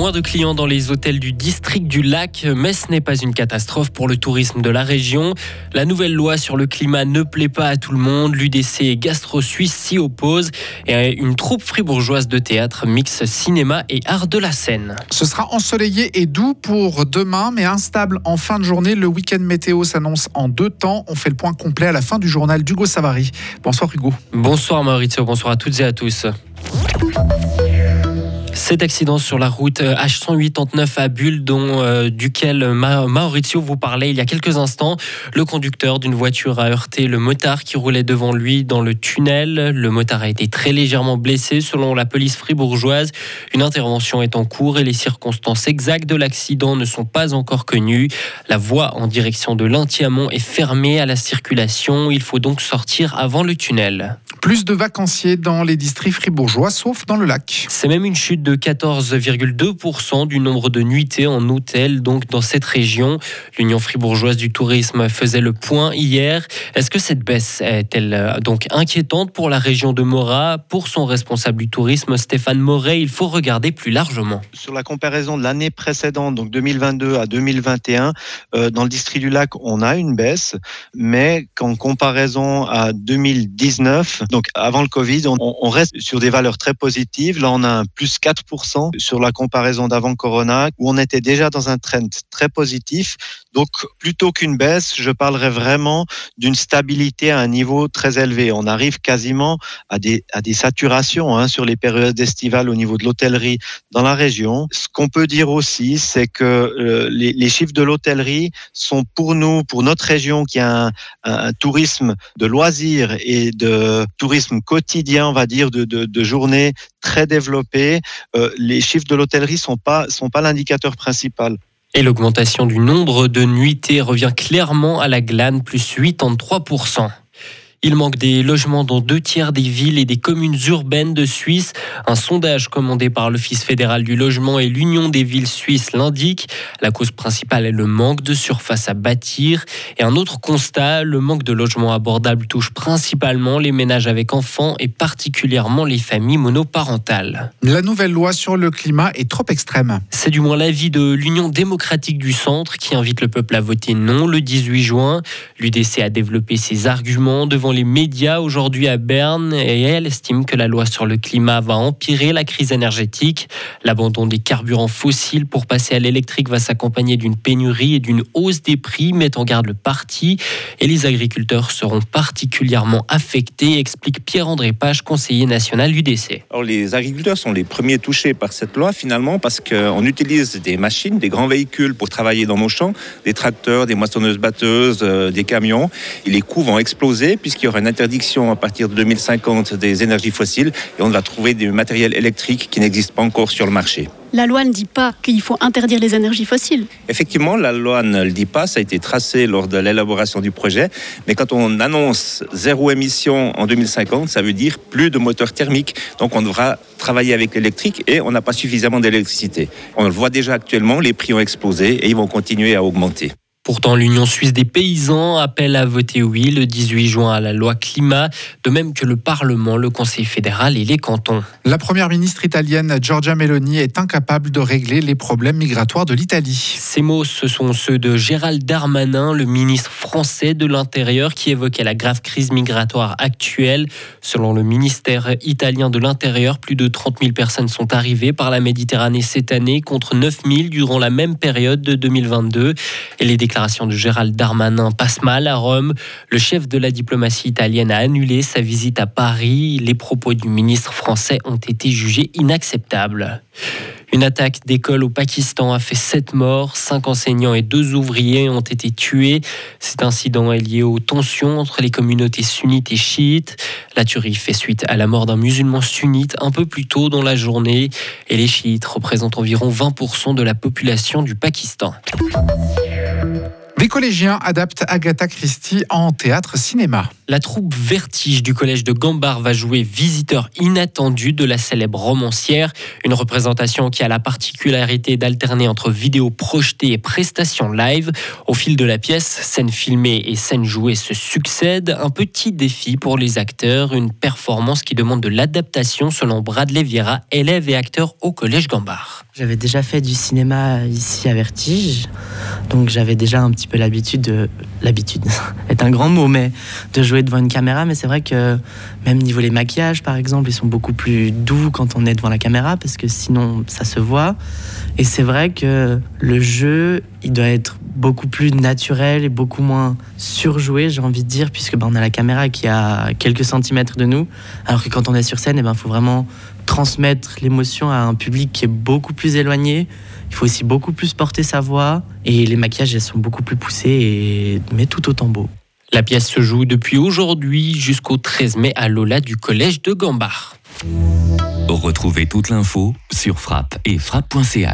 Moins de clients dans les hôtels du district du lac, mais ce n'est pas une catastrophe pour le tourisme de la région. La nouvelle loi sur le climat ne plaît pas à tout le monde. L'UDC et Gastro Suisse s'y opposent. Et une troupe fribourgeoise de théâtre mixe cinéma et art de la scène. Ce sera ensoleillé et doux pour demain, mais instable en fin de journée. Le week-end météo s'annonce en deux temps. On fait le point complet à la fin du journal d'Hugo Savary. Bonsoir Hugo. Bonsoir Maurizio, bonsoir à toutes et à tous. Cet accident sur la route H189 euh, à Bulle, dont, euh, duquel Maurizio vous parlait il y a quelques instants, le conducteur d'une voiture a heurté le motard qui roulait devant lui dans le tunnel. Le motard a été très légèrement blessé selon la police fribourgeoise. Une intervention est en cours et les circonstances exactes de l'accident ne sont pas encore connues. La voie en direction de l'Antiamont est fermée à la circulation. Il faut donc sortir avant le tunnel. Plus de vacanciers dans les districts fribourgeois, sauf dans le lac. C'est même une chute de 14,2% du nombre de nuitées en hôtel, donc dans cette région. L'Union fribourgeoise du tourisme faisait le point hier. Est-ce que cette baisse est-elle euh, donc inquiétante pour la région de Mora? Pour son responsable du tourisme, Stéphane Moret, il faut regarder plus largement. Sur la comparaison de l'année précédente, donc 2022 à 2021, euh, dans le district du lac, on a une baisse, mais qu'en comparaison à 2019, donc avant le Covid, on, reste sur des valeurs très positives. Là, on a un plus 4% sur la comparaison d'avant Corona, où on était déjà dans un trend très positif. Donc, plutôt qu'une baisse, je parlerais vraiment d'une stabilité à un niveau très élevé. On arrive quasiment à des, à des saturations hein, sur les périodes estivales au niveau de l'hôtellerie dans la région. Ce qu'on peut dire aussi, c'est que euh, les, les, chiffres de l'hôtellerie sont pour nous, pour notre région qui a un, un, tourisme de loisirs et de tourisme quotidien, on va dire, de, de, de journées très développées, euh, les chiffres de l'hôtellerie sont pas sont pas l'indicateur principal. Et l'augmentation du nombre de nuitées revient clairement à la glane, plus 83%. Il manque des logements dans deux tiers des villes et des communes urbaines de Suisse. Un sondage commandé par l'Office fédéral du logement et l'Union des villes suisses l'indique. La cause principale est le manque de surface à bâtir. Et un autre constat, le manque de logements abordables touche principalement les ménages avec enfants et particulièrement les familles monoparentales. La nouvelle loi sur le climat est trop extrême. C'est du moins l'avis de l'Union démocratique du centre qui invite le peuple à voter non le 18 juin. L'UDC a développé ses arguments devant les médias aujourd'hui à Berne et elle estime que la loi sur le climat va empirer la crise énergétique. L'abandon des carburants fossiles pour passer à l'électrique va s'accompagner d'une pénurie et d'une hausse des prix, met en garde le parti. Et les agriculteurs seront particulièrement affectés, explique Pierre-André Page, conseiller national UDC. Alors, les agriculteurs sont les premiers touchés par cette loi finalement parce qu'on utilise des machines, des grands véhicules pour travailler dans nos champs, des tracteurs, des moissonneuses batteuses, euh, des camions. Et les coûts vont exploser puisque qu'il y aura une interdiction à partir de 2050 des énergies fossiles et on va trouver des matériels électriques qui n'existent pas encore sur le marché. La loi ne dit pas qu'il faut interdire les énergies fossiles. Effectivement, la loi ne le dit pas, ça a été tracé lors de l'élaboration du projet, mais quand on annonce zéro émission en 2050, ça veut dire plus de moteurs thermiques, donc on devra travailler avec l'électrique et on n'a pas suffisamment d'électricité. On le voit déjà actuellement, les prix ont explosé et ils vont continuer à augmenter. Pourtant, l'Union suisse des paysans appelle à voter oui le 18 juin à la loi climat, de même que le Parlement, le Conseil fédéral et les cantons. La première ministre italienne Giorgia Meloni est incapable de régler les problèmes migratoires de l'Italie. Ces mots, ce sont ceux de Gérald Darmanin, le ministre français de l'Intérieur, qui évoquait la grave crise migratoire actuelle. Selon le ministère italien de l'Intérieur, plus de 30 000 personnes sont arrivées par la Méditerranée cette année, contre 9 000 durant la même période de 2022. Et les de Gérald Darmanin passe mal à Rome. Le chef de la diplomatie italienne a annulé sa visite à Paris. Les propos du ministre français ont été jugés inacceptables. Une attaque d'école au Pakistan a fait sept morts, cinq enseignants et deux ouvriers ont été tués. Cet incident est lié aux tensions entre les communautés sunnites et chiites. La tuerie fait suite à la mort d'un musulman sunnite un peu plus tôt dans la journée et les chiites représentent environ 20% de la population du Pakistan. Des collégiens adaptent Agatha Christie en théâtre-cinéma. La troupe Vertige du collège de Gambard va jouer Visiteur inattendu de la célèbre romancière, une représentation qui a la particularité d'alterner entre vidéos projetées et prestations live. Au fil de la pièce, scènes filmées et scènes jouées se succèdent. Un petit défi pour les acteurs, une performance qui demande de l'adaptation selon Bradley Vieira, élève et acteur au collège Gambard. J'avais déjà fait du cinéma ici à Vertige, donc j'avais déjà un petit peu l'habitude de l'habitude est un grand mot, mais de jouer devant une caméra. Mais c'est vrai que même niveau les maquillages, par exemple, ils sont beaucoup plus doux quand on est devant la caméra parce que sinon ça se voit. Et c'est vrai que le jeu, il doit être beaucoup plus naturel et beaucoup moins surjoué, j'ai envie de dire, puisque ben, on a la caméra qui a quelques centimètres de nous, alors que quand on est sur scène, il eh ben, faut vraiment transmettre l'émotion à un public qui est beaucoup plus éloigné. Il faut aussi beaucoup plus porter sa voix et les maquillages elles sont beaucoup plus poussés, et... mais tout autant beaux. La pièce se joue depuis aujourd'hui jusqu'au 13 mai à Lola du collège de Gambard. Retrouvez toute l'info sur frappe et frappe.ch.